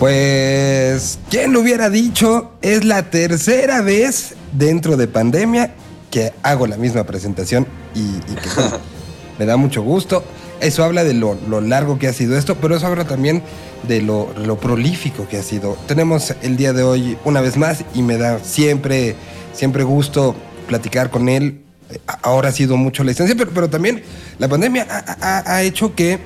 Pues, ¿quién lo hubiera dicho? Es la tercera vez dentro de pandemia que hago la misma presentación y, que me da mucho gusto. Eso habla de lo, largo que ha sido esto, pero eso habla también de lo, prolífico que ha sido. Tenemos el día de hoy una vez más y me da siempre, siempre gusto platicar con él. Ahora ha sido mucho la distancia, pero, pero también la pandemia ha hecho que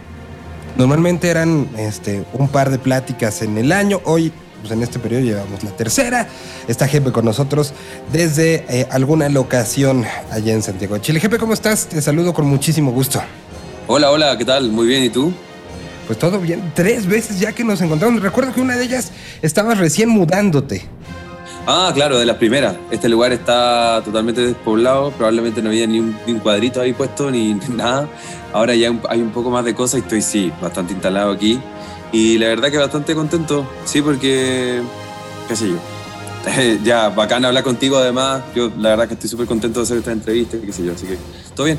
Normalmente eran este, un par de pláticas en el año. Hoy, pues en este periodo llevamos la tercera. Está Jepe con nosotros desde eh, alguna locación allá en Santiago de Chile. Jepe, ¿cómo estás? Te saludo con muchísimo gusto. Hola, hola, ¿qué tal? Muy bien, ¿y tú? Pues todo bien. Tres veces ya que nos encontramos. Recuerdo que una de ellas estabas recién mudándote. Ah, claro, de las primeras. Este lugar está totalmente despoblado, probablemente no había ni un, cuadrito ahí puesto ni, nada. Ahora ya hay un poco más de cosas y estoy, sí, bastante instalado aquí. Y la verdad que bastante contento, sí, porque, qué sé yo. ya, bacán hablar contigo además. Yo la verdad que estoy súper contento de hacer esta entrevista, qué sé yo, así que todo bien.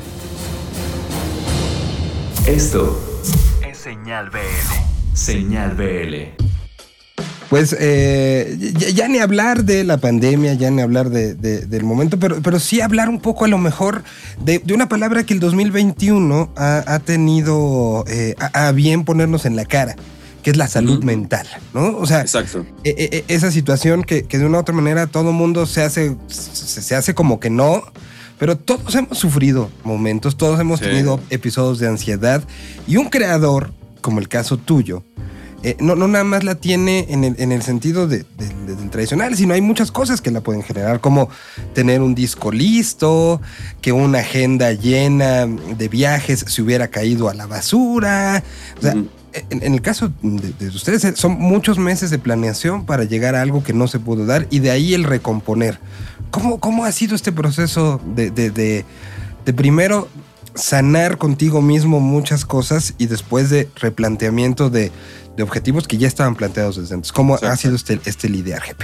Esto es Señal BL. Señal BL. Pues eh, ya, ni hablar de la pandemia, ya ni hablar del momento, pero, pero sí hablar un poco a lo mejor de, una palabra que el 2021 ha, tenido eh, a, bien ponernos en la cara, que es la salud mental, ¿no? O sea, Exacto. E, e, e, esa situación que, de una u otra manera todo mundo se hace, se, hace como que no, pero todos hemos sufrido momentos, todos hemos tenido episodios de ansiedad y un creador, como el caso tuyo, eh, no, no nada más la tiene en el, sentido del tradicional, sino hay muchas cosas que la pueden generar, como tener un disco listo, que una agenda llena de viajes se hubiera caído a la basura. O sea, en, el caso de, ustedes, eh, son muchos meses de planeación para llegar a algo que no se pudo dar y de ahí el recomponer. ¿Cómo, cómo ha sido este proceso de, de primero sanar contigo mismo muchas cosas y después de replanteamiento de de objetivos que ya estaban planteados desde antes. ¿Cómo ha sido este, este lidiar, GP?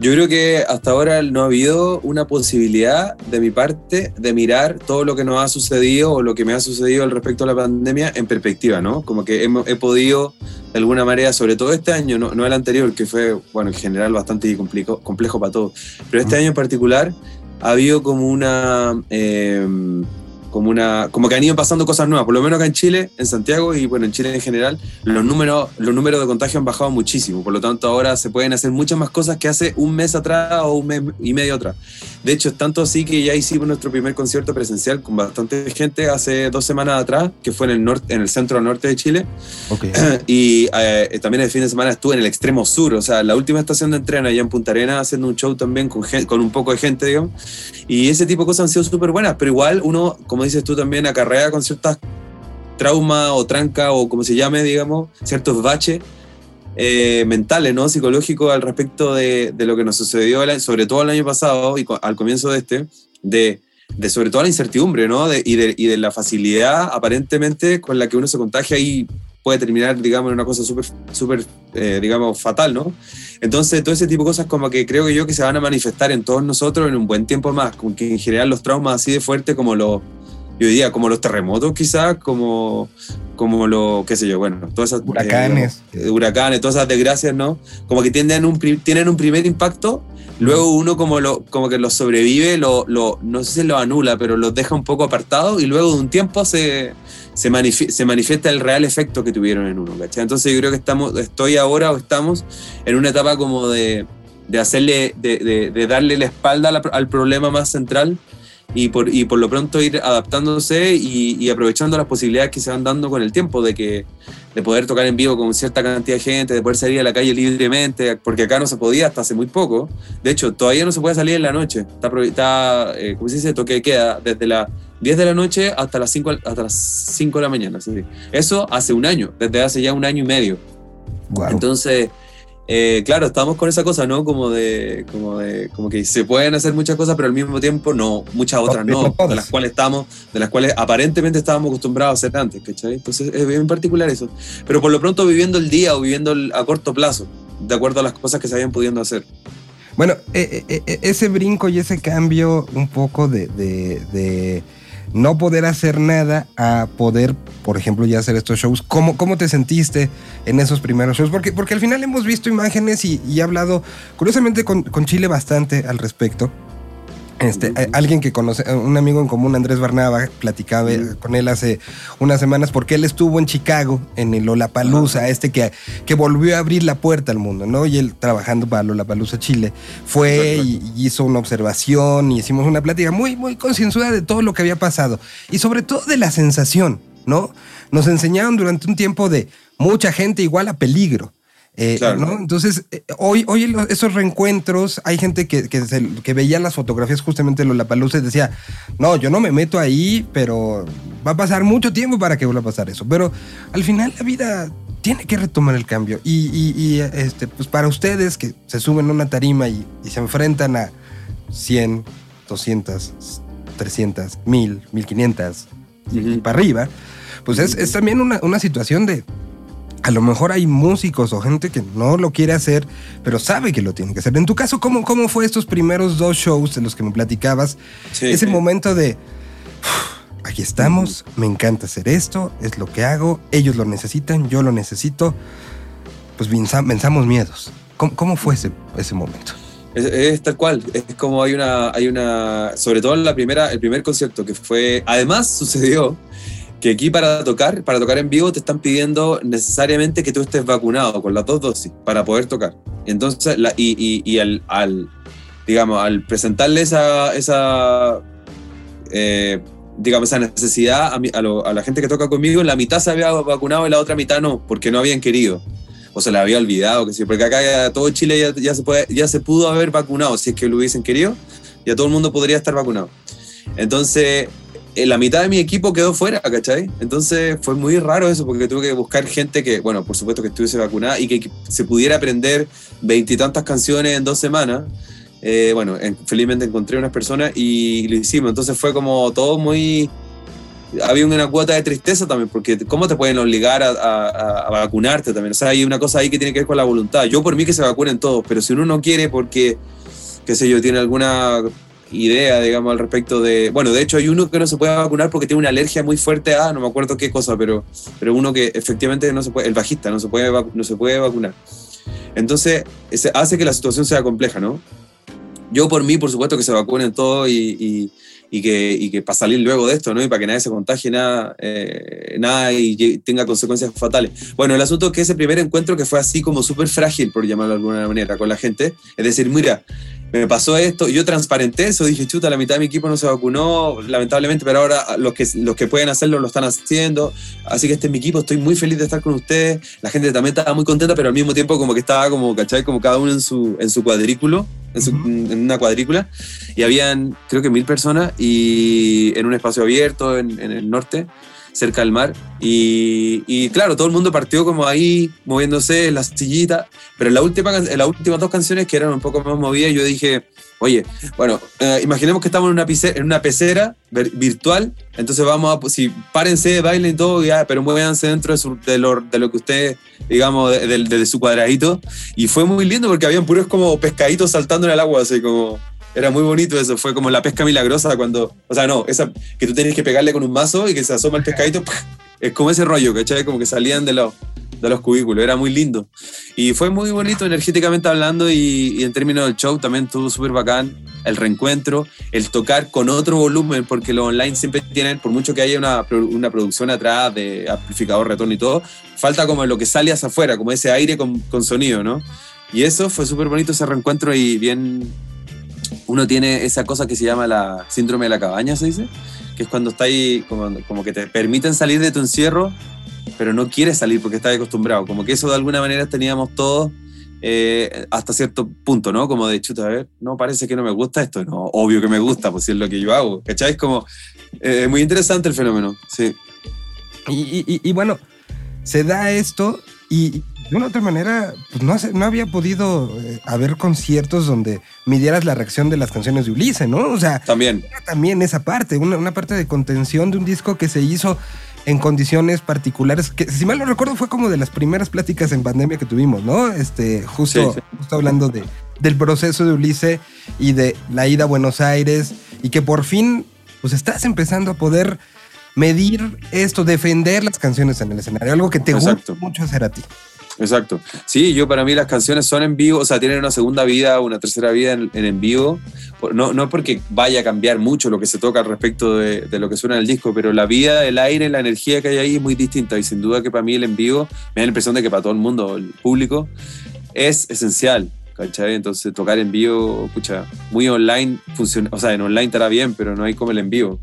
Yo creo que hasta ahora no ha habido una posibilidad de mi parte de mirar todo lo que nos ha sucedido o lo que me ha sucedido al respecto a la pandemia en perspectiva, ¿no? Como que he, podido, de alguna manera, sobre todo este año, no, no, el anterior, que fue, bueno, en general bastante complejo, complejo para todos, pero este año en particular ha habido como una... Eh, como, una, como que han ido pasando cosas nuevas, por lo menos acá en Chile, en Santiago y bueno, en Chile en general, los números, los números de contagio han bajado muchísimo, por lo tanto ahora se pueden hacer muchas más cosas que hace un mes atrás o un mes y medio atrás. De hecho, es tanto así que ya hicimos nuestro primer concierto presencial con bastante gente hace dos semanas atrás, que fue en el, norte, en el centro norte de Chile. Y eh, también el fin de semana estuve en el extremo sur, o sea, la última estación de entreno allá en Punta Arena, haciendo un show también con, con un poco de gente, digamos. Y ese tipo de cosas han sido súper buenas, pero igual uno, como dices tú también, acarrea con ciertas trauma o tranca o como se llame, digamos, ciertos baches eh, mentales, ¿no? Psicológicos al respecto de, lo que nos sucedió, sobre todo el año pasado y al comienzo de este, de, sobre todo la incertidumbre, ¿no? y, de, y, de, la facilidad aparentemente con la que uno se contagia y puede terminar, digamos, en una cosa súper, súper, eh, digamos, fatal, ¿no? Entonces, todo ese tipo de cosas como que creo que yo que se van a manifestar en todos nosotros en un buen tiempo más, como que en general los traumas así de fuertes como los yo diría como los terremotos quizás, como, como lo, qué sé yo, bueno, todas esas... Huracanes. Eh, huracanes, todas esas desgracias, ¿no? Como que tienden un, tienen un primer impacto, luego uno como, lo, como que lo sobrevive, lo, lo, no sé si lo anula, pero lo deja un poco apartado y luego de un tiempo se, se, se manifiesta el real efecto que tuvieron en uno, ¿cachai? Entonces yo creo que estamos, estoy ahora o estamos en una etapa como de, de hacerle, de, de, de darle la espalda al problema más central y por, y por lo pronto ir adaptándose y, aprovechando las posibilidades que se van dando con el tiempo de que de poder tocar en vivo con cierta cantidad de gente, de poder salir a la calle libremente, porque acá no se podía hasta hace muy poco. De hecho, todavía no se puede salir en la noche. Está, está eh, ¿cómo se dice? Toque queda desde las 10 de la noche hasta las 5, hasta las 5 de la mañana. Eso hace un año, desde hace ya un año y medio. Entonces, eh, claro, estamos con esa cosa, ¿no? Como de, como de, como que se pueden hacer muchas cosas, pero al mismo tiempo no, muchas otras no, de las cuales estamos, de las cuales aparentemente estábamos acostumbrados a hacer antes, ¿cachai? Entonces es bien particular eso. Pero por lo pronto viviendo el día o viviendo a corto plazo, de acuerdo a las cosas que se habían pudiendo hacer. Bueno, eh, eh, ese brinco y ese cambio un poco de, de no poder hacer nada a poder, por ejemplo, ya hacer estos shows. ¿Cómo, cómo te sentiste en esos primeros shows? Porque, porque al final hemos visto imágenes y, y he hablado, curiosamente, con, con Chile bastante al respecto. Este, alguien que conoce, un amigo en común, Andrés Barnaba, platicaba con él hace unas semanas porque él estuvo en Chicago, en el Lollapalooza, este que, que volvió a abrir la puerta al mundo, ¿no? Y él trabajando para Lollapalooza Chile, fue y, hizo una observación y hicimos una plática muy, muy concienzuda de todo lo que había pasado y sobre todo de la sensación, ¿no? Nos enseñaron durante un tiempo de mucha gente igual a peligro. Eh, Entonces, eh, hoy, hoy esos reencuentros, hay gente que, que, veía las fotografías justamente de Palusa y decía, no, yo no me meto ahí, pero va a pasar mucho tiempo para que vuelva a pasar eso. Pero al final la vida tiene que retomar el cambio. Y, este, pues para ustedes que se suben a una tarima y, se enfrentan a 100, 200, 300, 1000, 1500 y para arriba, pues es, es también una, una situación de a lo mejor hay músicos o gente que no lo quiere hacer, pero sabe que lo tiene que hacer. En tu caso, ¿cómo, cómo fue estos primeros dos shows en los que me platicabas? Ese momento de, aquí estamos, me encanta hacer esto, es lo que hago, ellos lo necesitan, yo lo necesito, pues pensamos miedos. ¿Cómo, fue ese, ese momento? Es, tal cual, es como hay una, hay una, sobre todo en la primera, el primer concierto que fue, además sucedió que aquí para tocar, para tocar en vivo, te están pidiendo necesariamente que tú estés vacunado con las dos dosis para poder tocar. Entonces, y, y, al, al, digamos, al presentarle esa, eh, digamos, esa necesidad a, a, la gente que toca conmigo, la mitad se había vacunado y la otra mitad no, porque no habían querido. O se la había olvidado, que sí, porque acá todo Chile ya, ya, se puede, ya pudo haber vacunado, si es que lo hubiesen querido, ya todo el mundo podría estar vacunado. Entonces, la mitad de mi equipo quedó fuera, ¿cachai? Entonces fue muy raro eso porque tuve que buscar gente que, bueno, por supuesto que estuviese vacunada y que, se pudiera aprender veintitantas canciones en dos semanas. Eh, bueno, felizmente encontré unas personas y lo hicimos. Entonces fue como todo muy... Había una cuota de tristeza también, porque ¿cómo te pueden obligar a, vacunarte también? O sea, hay una cosa ahí que tiene que ver con la voluntad. Yo por mí que se vacunen todos, pero si uno no quiere porque, qué sé yo, tiene alguna idea, digamos, al respecto de... Bueno, de hecho hay uno que no se puede vacunar porque tiene una alergia muy fuerte a, no me acuerdo qué cosa, pero, pero uno que efectivamente no se puede, el bajista no se puede, no se puede vacunar. Entonces, hace que la situación sea compleja, ¿no? Yo por mí, por supuesto, que se vacunen todo y, y, que, y que para salir luego de esto, ¿no? Y para que nadie se contagie nada, eh, nada y tenga consecuencias fatales. Bueno, el asunto es que ese primer encuentro que fue así como súper frágil, por llamarlo de alguna manera, con la gente, es decir, mira, me pasó esto, yo transparenté eso, dije, chuta, la mitad de mi equipo no se vacunó, lamentablemente, pero ahora los que, los que pueden hacerlo lo están haciendo, así que este es mi equipo, estoy muy feliz de estar con ustedes, la gente también estaba muy contenta, pero al mismo tiempo como que estaba como, ¿cachai? Como cada uno en su, en su cuadrículo, en, una cuadrícula, y habían creo que mil personas y en un espacio abierto en, en el norte, cerca del mar. Y, claro, todo el mundo partió como ahí, moviéndose en las sillitas. Pero la última, en las últimas dos canciones, que eran un poco más movidas, yo dije, oye, bueno, eh, imaginemos que estamos en una, pecera, en una pecera virtual. Entonces vamos a, si párense, bailen todo, ya, pero muévanse dentro de, lo, de, lo, que ustedes, digamos, de, de, su cuadradito. Y fue muy lindo porque habían puros como pescaditos saltando en el agua, así como era muy bonito eso, fue como la pesca milagrosa cuando, o sea, no, esa que tú tienes que pegarle con un mazo y que se asoma el pescadito, es como ese rollo, ¿cachai? Como que salían de los, de los cubículos, era muy lindo. Y fue muy bonito energéticamente hablando y, en términos del show también estuvo súper bacán, el reencuentro, el tocar con otro volumen, porque los online siempre tienen, por mucho que haya una, una producción atrás de amplificador, retorno y todo, falta como lo que sale hacia afuera, como ese aire con, con sonido, ¿no? Y eso fue súper bonito ese reencuentro y bien, uno tiene esa cosa que se llama la síndrome de la cabaña, se dice, que es cuando está ahí, como, como que te permiten salir de tu encierro, pero no quieres salir porque estás acostumbrado. Como que eso de alguna manera teníamos todos eh, hasta cierto punto, ¿no? Como de chuta, a ver, no parece que no me gusta esto, no, obvio que me gusta, pues si es lo que yo hago, ¿cachai? Es como, eh, muy interesante el fenómeno, sí. Y, y, bueno, se da esto y de una otra manera, pues no, no había podido eh, haber conciertos donde midieras la reacción de las canciones de Ulises, ¿no? O sea, también, también esa parte, una, parte de contención de un disco que se hizo en condiciones particulares, que si mal no recuerdo fue como de las primeras pláticas en pandemia que tuvimos, ¿no? Este, justo, justo hablando de, del proceso de Ulises y de la ida a Buenos Aires y que por fin pues estás empezando a poder medir esto, defender las canciones en el escenario, algo que te Exacto. gusta mucho hacer a ti. Exacto. Sí, yo para mí las canciones son en vivo, o sea, tienen una segunda vida, una tercera vida en, en, vivo. No, no porque vaya a cambiar mucho lo que se toca respecto de, lo que suena en el disco, pero la vida, el aire, la energía que hay ahí es muy distinta y sin duda que para mí el en vivo me da la impresión de que para todo el mundo, el público, es esencial. ¿Cachai? Entonces tocar en vivo, pucha, muy online funciona, o sea, en online estará bien, pero no hay como el en vivo.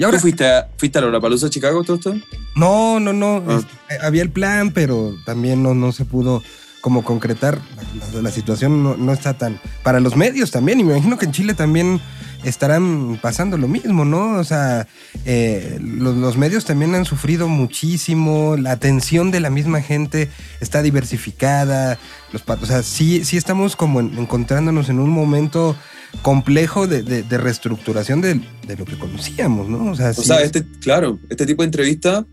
Y ahora, ¿Tú fuiste a, fuiste a Lollapalooza Chicago todo esto? no, no, no, Ah. este, había el plan, pero también no, no se pudo como concretar. La, la- la situación no, no está tan... Para los medios también, y me imagino que en Chile también estarán pasando lo mismo, ¿no? O sea, eh, los, los medios también han sufrido muchísimo, la atención de la misma gente está diversificada, los, o sea, sí, sí estamos como en- encontrándonos en un momento complejo de, de- de reestructuración de, de lo que conocíamos, ¿no? O sea, O sí sea, es- este, claro, este tipo de entrevista,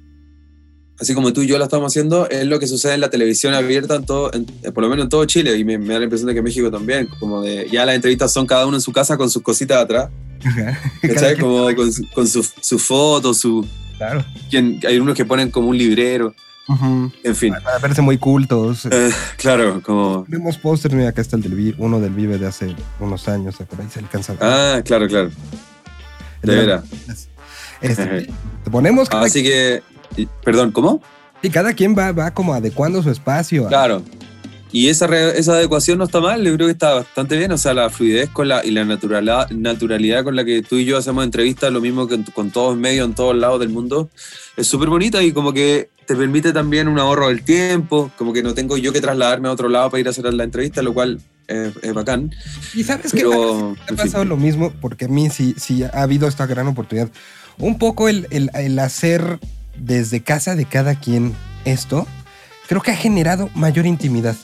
así como tú y yo la estamos haciendo, es lo que sucede en la televisión abierta, en todo, en- eh, por lo menos en todo Chile, y me, me da la impresión de que en México también, como de ya las entrevistas son cada uno en su casa con sus cositas atrás, ¿cachai? Como con, con sus su fotos, su, Claro. quien, hay unos que ponen como un librero, en fin, Para verse muy cultos. Eh, claro, como... Tenemos pósters, mira, acá está el del Vi- uno del Vive de hace unos años, por ahí se alcanza. Ah, claro, claro, El de veras. Este, te ponemos Así que, perdón, ¿cómo? y cada quien va, va como adecuando su espacio. Claro. Y esa, re- esa adecuación no está mal, yo creo que está bastante bien. O sea, la fluidez con la, y la naturalidad, naturalidad con la que tú y yo hacemos entrevistas, lo mismo que en- con todos medios en todos lados del mundo, es súper bonita y como que te permite también un ahorro del tiempo, como que no tengo yo que trasladarme a otro lado para ir a hacer la entrevista, lo cual es, es bacán. Y sabes que ha fin. pasado lo mismo, porque a mí sí, sí ha habido esta gran oportunidad. Un poco el, el- el hacer desde casa de cada quien esto, creo que ha generado mayor intimidad.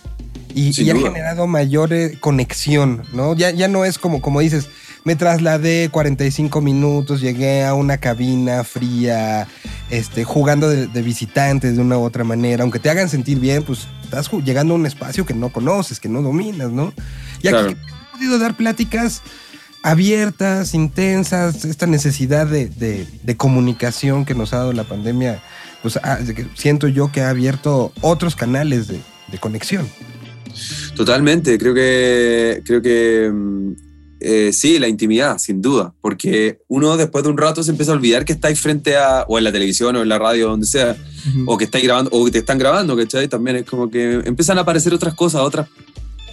Y, ha generado mayor eh, conexión, ¿no? Ya, ya no es como, como dices, me trasladé 45 minutos, llegué a una cabina fría, este, jugando de, de visitantes de una u otra manera, aunque te hagan sentir bien, pues estás llegando a un espacio que no conoces, que no dominas, ¿no? Y aquí Claro. he podido dar pláticas abiertas, intensas, esta necesidad de, de- de comunicación que nos ha dado la pandemia, pues ha- que siento yo que ha abierto otros canales de, de conexión. Totalmente, creo que, creo que mm, eh, sí, la intimidad, sin duda, porque uno después de un rato se empieza a olvidar que estáis frente a, o en la televisión o en la radio, donde sea, o que estáis grabando, o que te están grabando, ¿cachai? También es como que empiezan a aparecer otras cosas, otras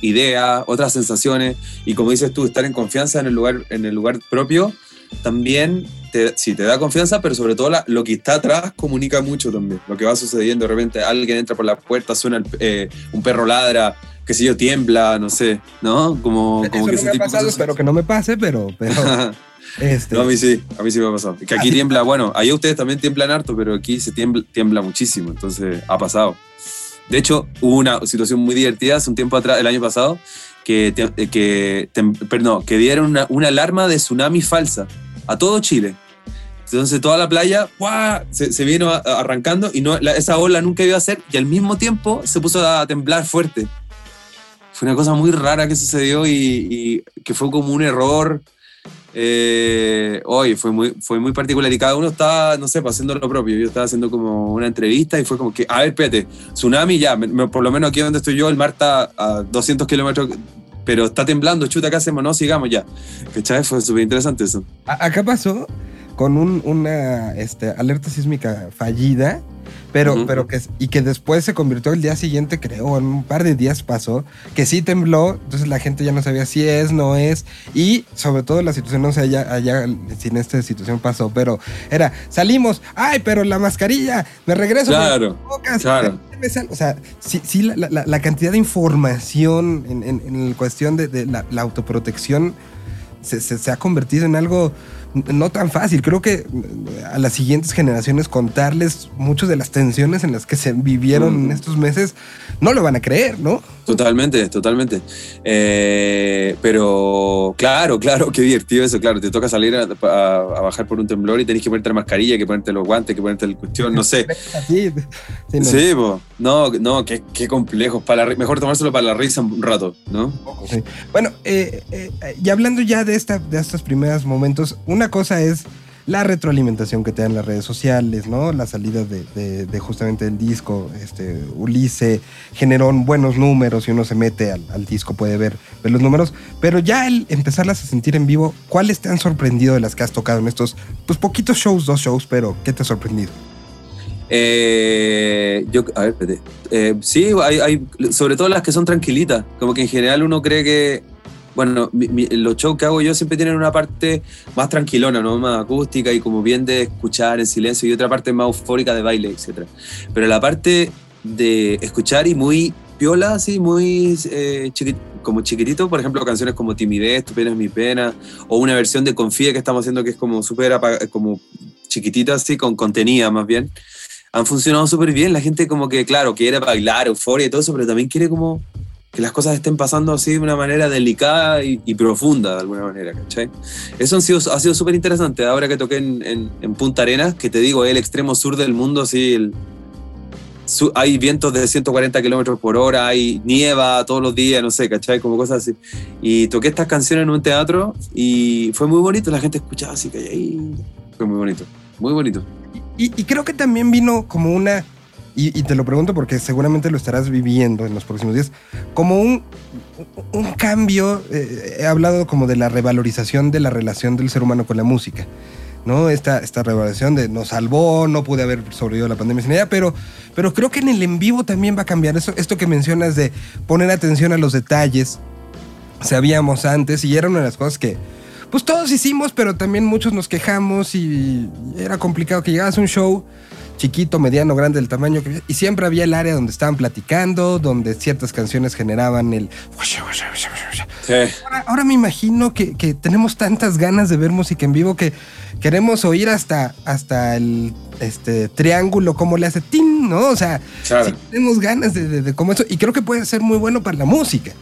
ideas, otras sensaciones, y como dices tú, estar en confianza en el lugar, en el lugar propio, también te, sí, te da confianza, pero sobre todo la- lo que está atrás comunica mucho también, lo que va sucediendo, de repente alguien entra por la puerta, suena el- eh, un perro ladra, qué sé yo, tiembla, no sé, ¿no? Como, como Eso que no ese me ha tipo pasado, cosas. espero que no me pase, pero, pero este, No, a mí sí, a mí sí me ha pasado. Que aquí tiembla, bueno, ahí ustedes también tiemblan harto, pero aquí se tiembla, tiembla muchísimo, entonces ha pasado. De hecho, hubo una situación muy divertida hace un tiempo atrás, el año pasado, que, te- que, perdón, que dieron una, alarma de tsunami falsa a todo Chile. Entonces toda la playa. Se, se vino arrancando y no, la- esa ola nunca iba a ser y al mismo tiempo se puso a temblar fuerte. Fue una cosa muy rara que sucedió y que fue como un error. Eh, oye, fue muy, fue muy particular y cada uno estaba, no sé, pues, haciendo lo propio. Yo estaba haciendo como una entrevista y fue como que, a ver, espérate, tsunami ya, me- me- por lo menos aquí donde estoy yo, el mar está a 200 kilómetros, pero está temblando, chuta, ¿qué hacemos? No, sigamos ya. ¿Cachai? Fue súper interesante eso. Acá pasó con un- una este, alerta sísmica fallida, pero, pero que, y que después se convirtió el día siguiente, creo, en un par de días pasó, que sí tembló, entonces la gente ya no sabía si es, no es, y sobre todo la situación, no sé allá, allá si en esta situación pasó, pero era, salimos, ay, pero la mascarilla, me regreso. Claro, las bocas, claro. me sal-". O sea, sí, sí la, la- la cantidad de información en, en- en cuestión de, de la, la autoprotección se, se- se ha convertido en algo no tan fácil. Creo que mm, a las siguientes generaciones contarles muchas de las tensiones en las que se vivieron en Mm. estos meses no lo van a creer, ¿no? Totalmente, totalmente. Eh, pero claro, claro, qué divertido eso, claro. Te toca salir a, a- a bajar por un temblor y tenés que ponerte la mascarilla, que ponerte los guantes, que ponerte el cuestión, no sé. Así, sí, no, Sí, po. no, no, qué, qué complejo. Para la mejor tomárselo para la risa un rato, ¿no? sí. Bueno, eh, eh, y hablando ya de, esta, de estos primeros momentos, una una cosa es la retroalimentación que te dan las redes sociales, ¿no? La salida de, justamente del disco, este, Ulisse generó buenos números y uno se mete al, disco, puede ver, los números, pero ya el empezarlas a sentir en vivo, ¿cuáles te han sorprendido de las que has tocado en estos, pues poquitos shows, dos shows, pero ¿qué te ha sorprendido? Eh, yo, a ver. Eh, sí, hay, sobre todo las que son tranquilitas, como que en general uno cree que bueno, los shows que hago yo siempre tienen una parte más tranquilona, ¿no? Más acústica y como bien de escuchar en silencio y otra parte más eufórica de baile, etc. Pero la parte de escuchar y muy piola, así, muy eh, como chiquitito, por ejemplo, canciones como Timidez, Tu pena es mi pena, o una versión de Confía que estamos haciendo que es como súper como chiquitita, así, con contenida más bien, han funcionado súper bien. La gente como que, claro, quiere bailar, euforia y todo eso, pero también quiere como que las cosas estén pasando así de una manera delicada y, profunda, de alguna manera, ¿cachai? Eso ha sido, ha sido súper interesante. Ahora que toqué en, en, Punta Arenas, que te digo, el extremo sur del mundo, así, hay vientos de 140 kilómetros por hora, hay nieva todos los días, no sé, ¿cachai? Como cosas así. Y toqué estas canciones en un teatro y fue muy bonito, la gente escuchaba así que ahí. Fue muy bonito, muy bonito. y, y creo que también vino como una y, te lo pregunto porque seguramente lo estarás viviendo en los próximos días, como un, un cambio, eh, he hablado como de la revalorización de la relación del ser humano con la música. ¿no? Esta, esta revalorización de nos salvó, no pude haber sobrevivido a la pandemia sin ella, pero, pero creo que en el en vivo también va a cambiar. Eso, esto que mencionas de poner atención a los detalles, sabíamos antes y era una de las cosas que, pues todos hicimos, pero también muchos nos quejamos y era complicado que llegaras a un show chiquito, mediano, grande, del tamaño que y siempre había el área donde estaban platicando, donde ciertas canciones generaban el... Ahora, me imagino que, tenemos tantas ganas de ver música en vivo que queremos oír hasta, hasta el este, triángulo, cómo le hace tin, ¿no? O sea, tenemos ganas de, de, eso, y creo que puede ser muy bueno para la música.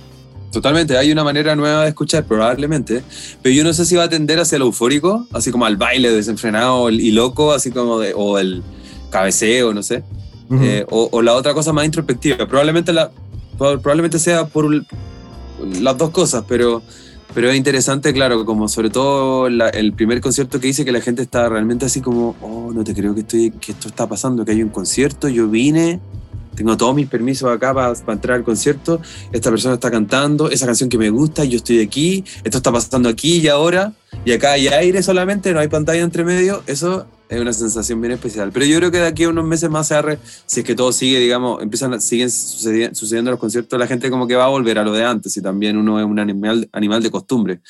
Totalmente, hay una manera nueva de escuchar, probablemente, pero yo no sé si va a tender hacia el eufórico, así como al baile desenfrenado y loco, así como de, o el, cabeceo, no sé. Eh, o, la otra cosa más introspectiva. Probablemente, la, probablemente sea por las dos cosas, pero, pero es interesante, claro, como sobre todo el primer concierto que hice, que la gente está realmente así como, oh, no te creo que, estoy, que esto está pasando, que hay un concierto, yo vine, tengo todos mis permisos acá para, para, entrar al concierto, esta persona está cantando, esa canción que me gusta, yo estoy aquí, esto está pasando aquí y ahora, y acá hay aire solamente, no hay pantalla entre medio, eso es una sensación bien especial. Pero yo creo que de aquí a unos meses más, se si es que todo sigue, digamos, empiezan, siguen sucediendo, los conciertos, la gente como que va a volver a lo de antes y también uno es un animal, animal de costumbre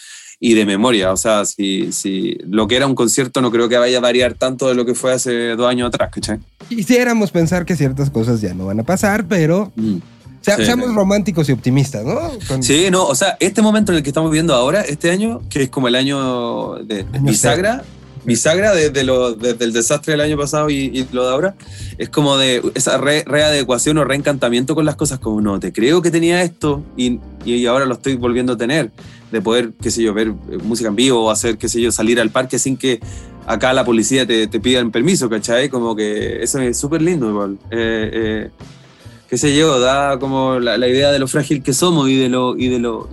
y de memoria. O sea, si, si lo que era un concierto no creo que vaya a variar tanto de lo que fue hace dos años atrás, ¿cachai? Quisiéramos pensar que ciertas cosas ya no van a pasar, pero... Mm. seamos románticos y optimistas, ¿no? Sí, no, o sea, este momento en el que estamos viviendo ahora, este año, que es como el año de bisagra, bisagra desde, lo, desde el desastre del año pasado y, lo de ahora, es como de esa readecuación o reencantamiento con las cosas, como no, te creo que tenía esto y, ahora lo estoy volviendo a tener, de poder, qué sé yo, ver eh, música en vivo o hacer, qué sé yo, salir al parque sin que acá la policía te, te pida el permiso, ¿cachai? Como que eso es súper lindo igual. Eh, eh, qué sé yo, da como la, la, idea de lo frágil que somos y de lo, y de lo,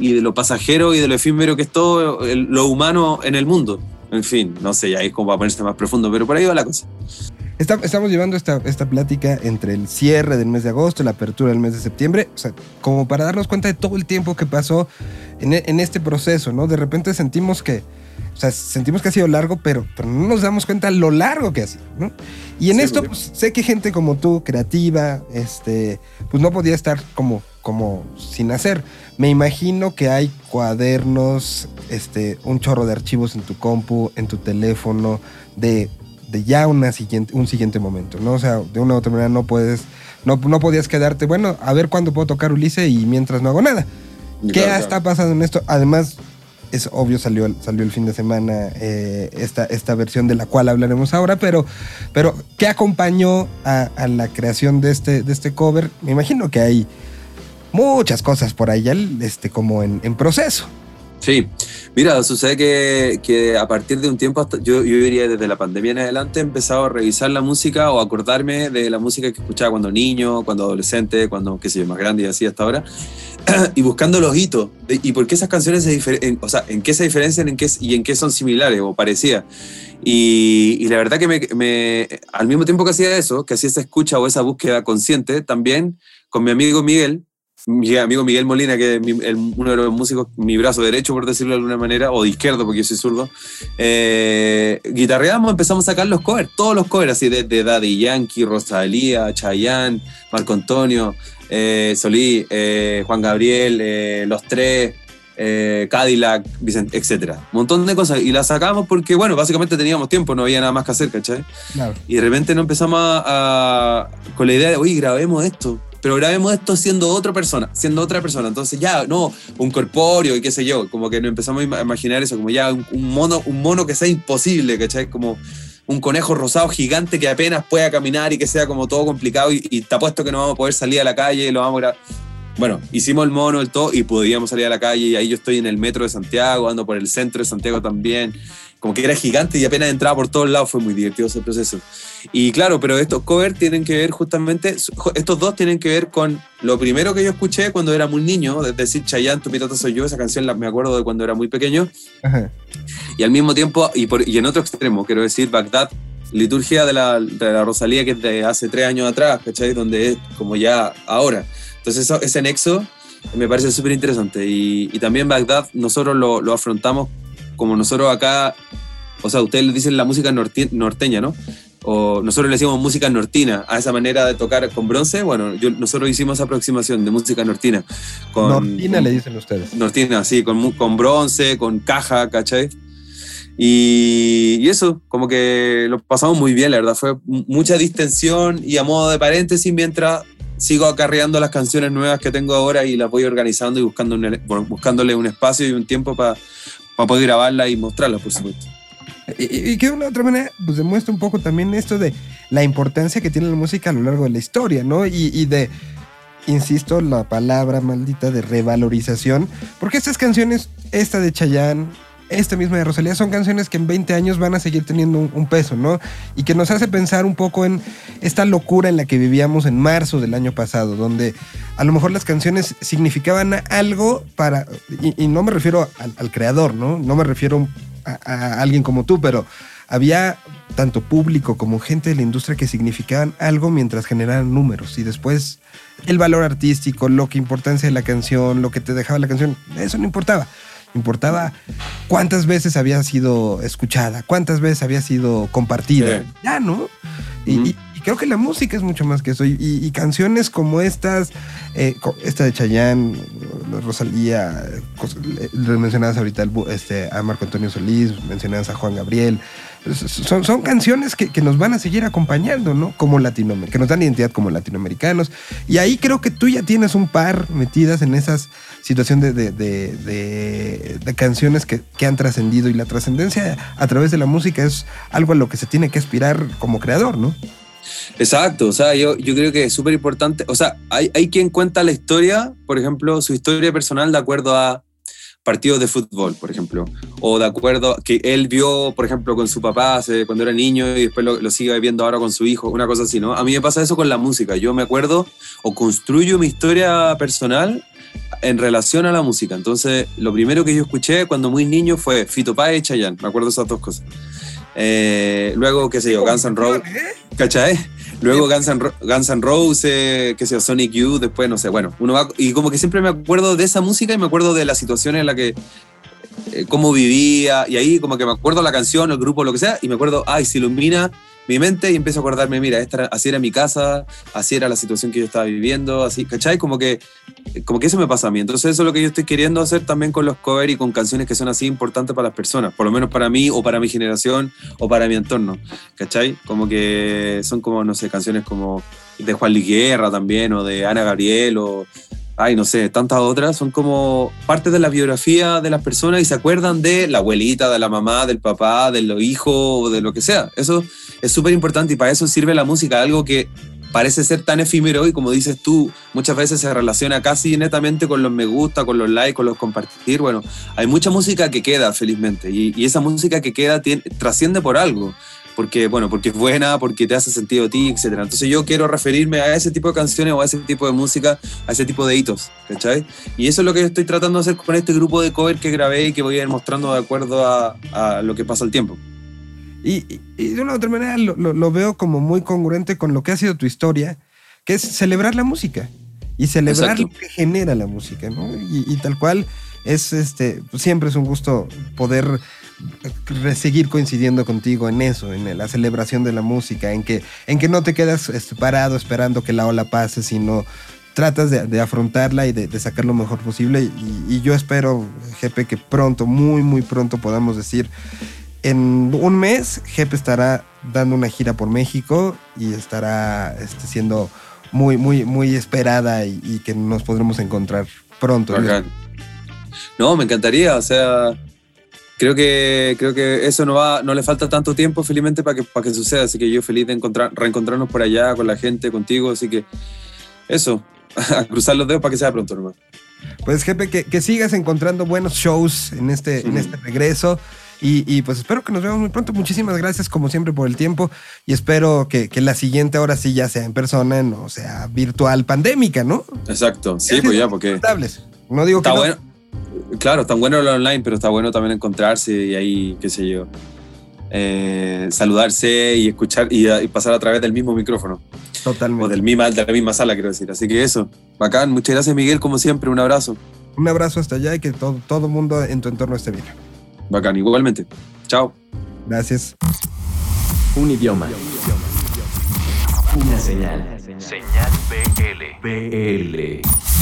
y de lo pasajero y de lo efímero que es todo lo humano en el mundo. En fin, no sé, ya ahí es como a ponerse más profundo, pero por ahí va la cosa. estamos llevando esta, esta plática entre el cierre del mes de agosto, la apertura del mes de septiembre, o sea, como para darnos cuenta de todo el tiempo que pasó en, en este proceso, ¿no? De repente sentimos que, o sea, sentimos que ha sido largo, pero, pero no nos damos cuenta lo largo que ha sido, ¿no? Y en esto, pues, sé que gente como tú, creativa, este, pues no podía estar como, como sin hacer. Me imagino que hay cuadernos, este, un chorro de archivos en tu compu, en tu teléfono, de, de ya una siguiente, un siguiente momento, ¿no? O sea, de una u otra manera no puedes, no, no podías quedarte, bueno, a ver cuándo puedo tocar Ulises y mientras no hago nada. ¿Qué está pasando en esto? Además, es obvio, salió, salió el fin de semana eh, esta, esta versión de la cual hablaremos ahora, pero, pero ¿qué acompañó a, la creación de este, de este cover? Me imagino que hay muchas cosas por ahí, este, como en, proceso. Sí, mira, sucede que, que a partir de un tiempo, hasta- yo, yo diría desde la pandemia en adelante, he empezado a revisar la música o acordarme de la música que escuchaba cuando niño, cuando adolescente, cuando, qué sé yo, más grande y así hasta ahora, y buscando los hitos, y por qué esas canciones se diferen, o sea, en qué se diferencian en qué, y en qué son similares o parecidas. Y, y la verdad que me, me- al mismo tiempo que hacía eso, que hacía esa escucha o esa búsqueda consciente, también con mi amigo Miguel, mi amigo Miguel Molina, que es mi- el- uno de los músicos, mi brazo derecho, por decirlo de alguna manera, o de izquierdo, porque yo soy zurdo, eh, guitarreamos, empezamos a sacar los covers, todos los covers, así de, de Daddy Yankee, Rosalía, Chayanne, Marco Antonio, eh, Solí, eh, Juan Gabriel, eh, Los Tres, eh, Cadillac, Vicente, etc. Un montón de cosas. Y las sacamos porque, bueno, básicamente teníamos tiempo, no había nada más que hacer, ¿cachai? Claro. Y de repente nos empezamos a, a- con la idea de, oye, grabemos esto. Pero grabemos esto siendo otra persona, siendo otra persona. Entonces ya, no, un corpóreo y qué sé yo. Como que nos empezamos a ima- imaginar eso, como ya un, un mono, un mono que sea imposible, ¿cachai? Como un conejo rosado gigante que apenas pueda caminar y que sea como todo complicado y, y te apuesto que no vamos a poder salir a la calle y lo vamos a grabar. Bueno, hicimos el mono, el todo, y podíamos salir a la calle, y ahí yo estoy en el metro de Santiago, ando por el centro de Santiago también, como que era gigante y apenas entraba por todos lados, fue muy divertido ese proceso. Y claro, pero estos covers tienen que ver justamente, estos dos tienen que ver con lo primero que yo escuché cuando era muy niño, es decir, Chayanne, tu pirata soy yo, esa canción la, me acuerdo de cuando era muy pequeño, Ajá. y al mismo tiempo, y, por- y en otro extremo, quiero decir, Bagdad, liturgia de la, de la Rosalía que es de hace tres años atrás, ¿cachai? Donde es como ya ahora. Entonces eso, ese nexo me parece súper interesante. Y, y también Bagdad nosotros lo, lo afrontamos como nosotros acá, o sea, ustedes dicen la música norte- norteña, ¿no? O nosotros le decimos música nortina a esa manera de tocar con bronce. Bueno, yo, nosotros hicimos esa aproximación de música nortina. Con, Nortina le dicen ustedes. Nortina, sí, con, con bronce, con caja, ¿cachai? Y, y eso, como que lo pasamos muy bien, la verdad. Fue mucha distensión y a modo de paréntesis mientras sigo acarreando las canciones nuevas que tengo ahora y las voy organizando y buscando un- buscándole un espacio y un tiempo para poder grabarlas y mostrarlas, por supuesto. Y, que de una otra manera, pues demuestra un poco también esto de la importancia que tiene la música a lo largo de la historia, ¿no? Y, y de, insisto, la palabra maldita de revalorización, porque estas canciones, esta de Chayanne, esta misma de Rosalía, son canciones que en 20 años van a seguir teniendo un, peso, ¿no? Y que nos hace pensar un poco en esta locura en la que vivíamos en marzo del año pasado, donde a lo mejor las canciones significaban algo para, y, no me refiero al, al creador, ¿no? No me refiero a, a alguien como tú, pero había tanto público como gente de la industria que significaban algo mientras generaban números y después el valor artístico, lo que importancia de la canción, lo que te dejaba la canción, eso no importaba. Importaba cuántas veces había sido escuchada, cuántas veces había sido compartida. Sí. Ya, ¿no? Y creo que la música es mucho más que eso. Y, canciones como estas, eh, esta de Chayanne, Rosalía, mencionabas ahorita este, a Marco Antonio Solís, mencionabas a Juan Gabriel. Son, son canciones que, nos van a seguir acompañando, ¿no? Como latinoamericanos, que nos dan identidad como latinoamericanos. Y ahí creo que tú ya tienes un par metidas en esas situación de- de- de- de canciones que, que han trascendido. Y la trascendencia a través de la música es algo a lo que se tiene que aspirar como creador, ¿no? Exacto, o sea, yo, creo que es súper importante, o sea, hay, quien cuenta la historia, por ejemplo, su historia personal de acuerdo a partidos de fútbol, por ejemplo, o de acuerdo que él vio, por ejemplo, con su papá cuando era niño y después lo, sigue viendo ahora con su hijo, una cosa así, ¿no? A mí me pasa eso con la música, yo me acuerdo o construyo mi historia personal en relación a la música, entonces lo primero que yo escuché cuando muy niño fue Fito Páez y Chayanne, me acuerdo esas dos cosas. Eh, luego, qué sé yo, Guns N' Roses. ¿Cachai? Luego Guns N' Guns N' Roses, qué sé yo, Sonic Youth, después no sé, bueno, uno va, y como que siempre me acuerdo de esa música y me acuerdo de la situación en la que, eh, cómo vivía, y ahí como que me acuerdo la canción, el grupo, lo que sea, y me acuerdo, ay, se ilumina mi mente y empiezo a acordarme, mira, esta, así era mi casa, así era la situación que yo estaba viviendo, así, ¿cachai? Como que, como que eso me pasa a mí. Entonces eso es lo que yo estoy queriendo hacer también con los covers y con canciones que son así importantes para las personas, por lo menos para mí o para mi generación o para mi entorno, ¿cachai? Como que son como, no sé, canciones como de Juan Luis Guerra también o de Ana Gabriel o, ay, no sé, tantas otras, son como partes de la biografía de las personas y se acuerdan de la abuelita, de la mamá, del papá, de los hijos de lo que sea. Eso es súper importante y para eso sirve la música, algo que parece ser tan efímero y como dices tú, muchas veces se relaciona casi netamente con los me gusta, con los likes, con los compartir. Bueno, hay mucha música que queda, felizmente, y, esa música que queda trasciende por algo. Porque, bueno, porque es buena, porque te hace sentido a ti, etc. Entonces yo quiero referirme a ese tipo de canciones o a ese tipo de música, a ese tipo de hitos, ¿cachai? Y eso es lo que estoy tratando de hacer con este grupo de cover que grabé y que voy a ir mostrando de acuerdo a, a lo que pasa el tiempo. Y, de una u otra manera lo, veo como muy congruente con lo que ha sido tu historia, que es celebrar la música y celebrar lo que genera la música, ¿no? Y, tal cual es este, siempre es un gusto poder seguir coincidiendo contigo en eso, en la celebración de la música, en que, en que no te quedas este, parado esperando que la ola pase, sino tratas de, afrontarla y de, sacar lo mejor posible. Y, yo espero, Jepe, que pronto, muy, muy pronto podamos decir, en un mes, Jep estará dando una gira por México y estará este, siendo muy, muy, muy esperada y, que nos podremos encontrar pronto. No, me encantaría, o sea, creo que, creo que eso no, va, no le falta tanto tiempo, felizmente, para que, para que suceda, así que yo feliz de encontrar, reencontrarnos por allá con la gente, contigo, así que eso, a cruzar los dedos para que sea pronto, hermano. Pues, Jepe, que, que sigas encontrando buenos shows en este, en este regreso. Y, pues espero que nos veamos muy pronto. Muchísimas gracias, como siempre, por el tiempo. Y espero que, la siguiente ahora sí ya sea en persona, no sea virtual, pandémica, ¿no? Exacto. Sí, pues ya, porque. No digo que. Está bueno. Claro, está bueno lo online, pero está bueno también encontrarse y ahí, qué sé yo. Eh, saludarse y escuchar y, pasar a través del mismo micrófono. Totalmente. O del misma, de la misma sala, quiero decir. Así que eso, bacán. Muchas gracias, Miguel, como siempre. Un abrazo. Un abrazo hasta allá y que todo, todo mundo en tu entorno esté bien. Bacán, igualmente. Chao. Gracias. Un idioma. Una señal. Señal BL. BL.